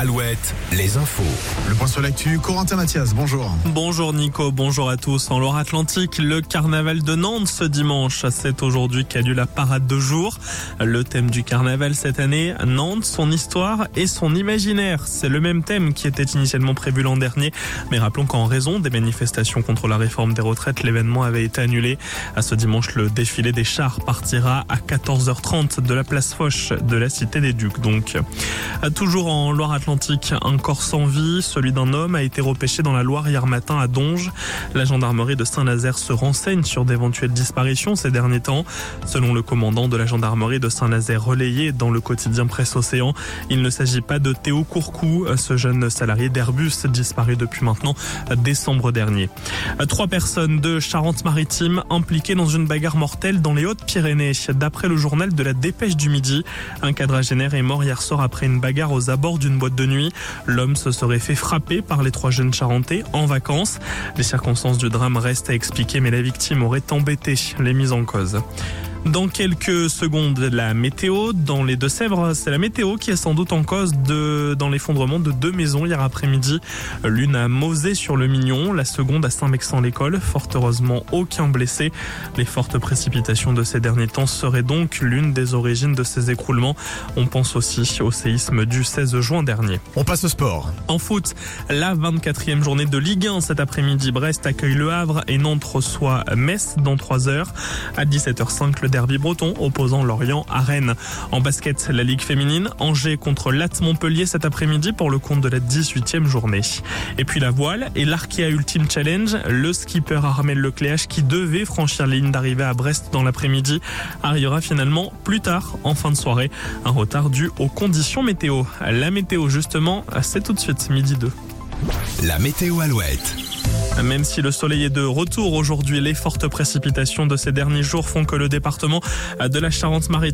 Alouette, les infos. Le point sur l'actu, Corentin Mathias, bonjour. Bonjour Nico, bonjour à tous. En Loire-Atlantique, le carnaval de Nantes ce dimanche. C'est aujourd'hui qu'a lieu la parade de jour. Le thème du carnaval cette année, Nantes, son histoire et son imaginaire. C'est le même thème qui était initialement prévu l'an dernier. Mais rappelons qu'en raison des manifestations contre la réforme des retraites, l'événement avait été annulé. À ce dimanche, le défilé des chars partira à 14h30 de la place Foch de la Cité des Ducs. Donc, toujours en Loire-Atlantique, un corps sans vie, celui d'un homme, a été repêché dans la Loire hier matin à Donge. La gendarmerie de Saint-Nazaire se renseigne sur d'éventuelles disparitions ces derniers temps. Selon le commandant de la gendarmerie de Saint-Nazaire relayé dans le quotidien Presse Océan, il ne s'agit pas de Théo Courcou, ce jeune salarié d'Airbus disparu depuis maintenant décembre dernier. Trois personnes de Charente-Maritime impliquées dans une bagarre mortelle dans les Hautes-Pyrénées. D'après le journal de la Dépêche du Midi, un quadragénaire est mort hier soir après une bagarre aux abords d'une boîte de nuit. L'homme se serait fait frapper par les trois jeunes charentais en vacances. Les circonstances du drame restent à expliquer, mais la victime aurait embêté les mises en cause. Dans quelques secondes, la météo. Dans les Deux-Sèvres, c'est la météo qui est sans doute en cause de, dans l'effondrement de deux maisons hier après-midi. L'une à Mosée sur le Mignon, la seconde à Saint-Mexan-l'École. Fort heureusement, aucun blessé. Les fortes précipitations de ces derniers temps seraient donc l'une des origines de ces écroulements. On pense aussi au séisme du 16 juin dernier. On passe au sport. En foot, la 24e journée de Ligue 1 cet après-midi. Brest accueille Le Havre et Nantes reçoit Metz dans 3 heures. À 17h05, derby breton opposant Lorient à Rennes. En basket, la Ligue féminine, Angers contre Latte Montpellier cet après-midi pour le compte de la 18e journée. Et puis la voile et l'Arkea Ultimate Challenge, le skipper Armel Lecléache qui devait franchir la ligne d'arrivée à Brest dans l'après-midi arrivera finalement plus tard en fin de soirée. Un retard dû aux conditions météo. La météo justement, c'est tout de suite midi 2. La météo Alouette. Même si le soleil est de retour aujourd'hui, les fortes précipitations de ces derniers jours font que le département de la Charente-Maritime